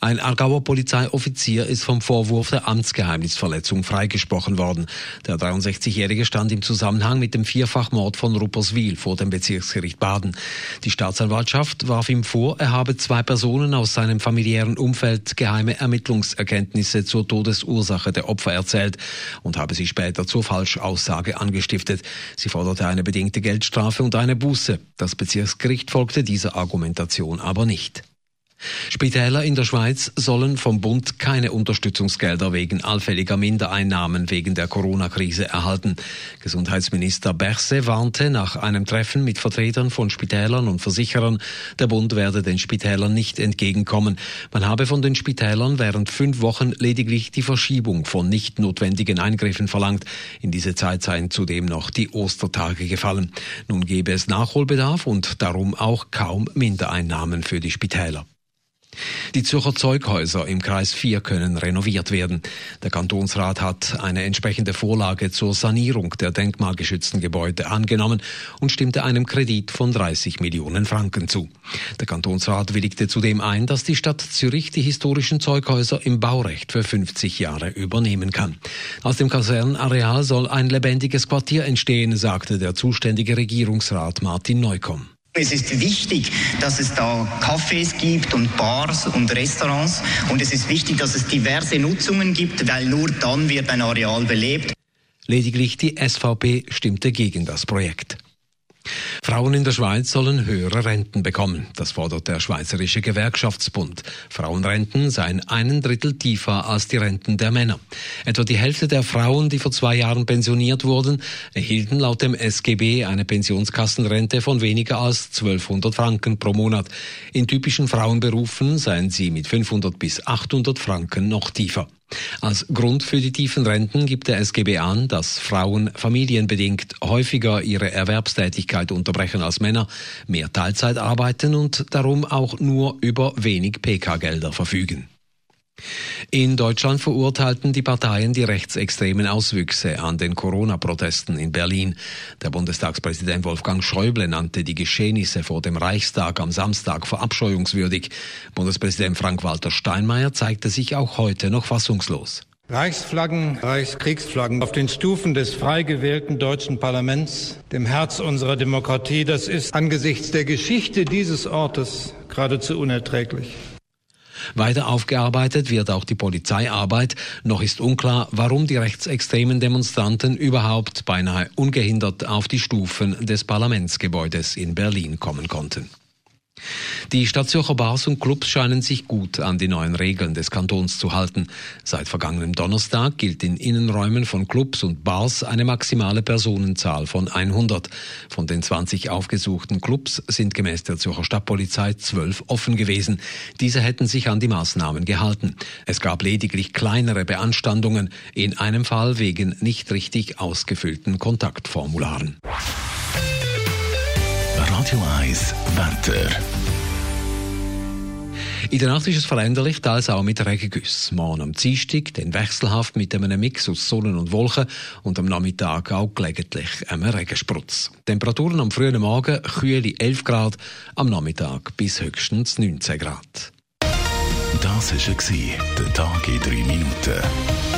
Ein Aargauer Polizeioffizier ist vom Vorwurf der Amtsgeheimnisverletzung freigesprochen worden. Der 63-Jährige stand im Zusammenhang mit dem Vierfachmord von Rupperswil vor dem Bezirksgericht Baden. Die Staatsanwaltschaft warf ihm vor, er habe zwei Personen aus seinem familiären Umfeld geheime Ermittlungserkenntnisse zur Todesursache der Opfer erzählt und habe sie später zur Falschaussage angestiftet. Sie forderte eine bedingte Geldstrafe und eine Buße. Das Bezirksgericht folgte dieser Argumentation aber nicht. Spitäler in der Schweiz sollen vom Bund keine Unterstützungsgelder wegen allfälliger Mindereinnahmen wegen der Corona-Krise erhalten. Gesundheitsminister Berse warnte nach einem Treffen mit Vertretern von Spitälern und Versicherern, der Bund werde den Spitälern nicht entgegenkommen. Man habe von den Spitälern während fünf Wochen lediglich die Verschiebung von nicht notwendigen Eingriffen verlangt. In diese Zeit seien zudem noch die Ostertage gefallen. Nun gebe es Nachholbedarf und darum auch kaum Mindereinnahmen für die Spitäler. Die Zürcher Zeughäuser im Kreis 4 können renoviert werden. Der Kantonsrat hat eine entsprechende Vorlage zur Sanierung der denkmalgeschützten Gebäude angenommen und stimmte einem Kredit von 30 Millionen Franken zu. Der Kantonsrat willigte zudem ein, dass die Stadt Zürich die historischen Zeughäuser im Baurecht für 50 Jahre übernehmen kann. Aus dem Kasernenareal soll ein lebendiges Quartier entstehen, sagte der zuständige Regierungsrat Martin Neukomm. Es ist wichtig, dass es da Cafés gibt und Bars und Restaurants. Und es ist wichtig, dass es diverse Nutzungen gibt, weil nur dann wird ein Areal belebt. Lediglich die SVP stimmte gegen das Projekt. Frauen in der Schweiz sollen höhere Renten bekommen. Das fordert der Schweizerische Gewerkschaftsbund. Frauenrenten seien einen Drittel tiefer als die Renten der Männer. Etwa die Hälfte der Frauen, die vor zwei Jahren pensioniert wurden, erhielten laut dem SGB eine Pensionskassenrente von weniger als 1200 Franken pro Monat. In typischen Frauenberufen seien sie mit 500 bis 800 Franken noch tiefer. Als Grund für die tiefen Renten gibt der SGB an, dass Frauen familienbedingt häufiger ihre Erwerbstätigkeit unterbrechen als Männer, mehr Teilzeit arbeiten und darum auch nur über wenig PK-Gelder verfügen. In Deutschland verurteilten die Parteien die rechtsextremen Auswüchse an den Corona-Protesten in Berlin. Der Bundestagspräsident Wolfgang Schäuble nannte die Geschehnisse vor dem Reichstag am Samstag verabscheuungswürdig. Bundespräsident Frank-Walter Steinmeier zeigte sich auch heute noch fassungslos. Reichsflaggen, Reichskriegsflaggen auf den Stufen des frei gewählten deutschen Parlaments, dem Herz unserer Demokratie, das ist angesichts der Geschichte dieses Ortes geradezu unerträglich. Weiter aufgearbeitet wird auch die Polizeiarbeit. Noch ist unklar, warum die rechtsextremen Demonstranten überhaupt beinahe ungehindert auf die Stufen des Parlamentsgebäudes in Berlin kommen konnten. Die Stadtzürcher Bars und Clubs scheinen sich gut an die neuen Regeln des Kantons zu halten. Seit vergangenem Donnerstag gilt in Innenräumen von Clubs und Bars eine maximale Personenzahl von 100. Von den 20 aufgesuchten Clubs sind gemäß der Zürcher Stadtpolizei zwölf offen gewesen. Diese hätten sich an die Maßnahmen gehalten. Es gab lediglich kleinere Beanstandungen, in einem Fall wegen nicht richtig ausgefüllten Kontaktformularen. Radio 1 Wetter. In der Nacht ist es veränderlich, teils auch mit Regengüssen. Morgen am Dienstag dann wechselhaft mit einem Mix aus Sonne und Wolken und am Nachmittag auch gelegentlich einem Regensprutz. Temperaturen am frühen Morgen kühle 11 Grad, am Nachmittag bis höchstens 19 Grad. Das war der Tag in 3 Minuten.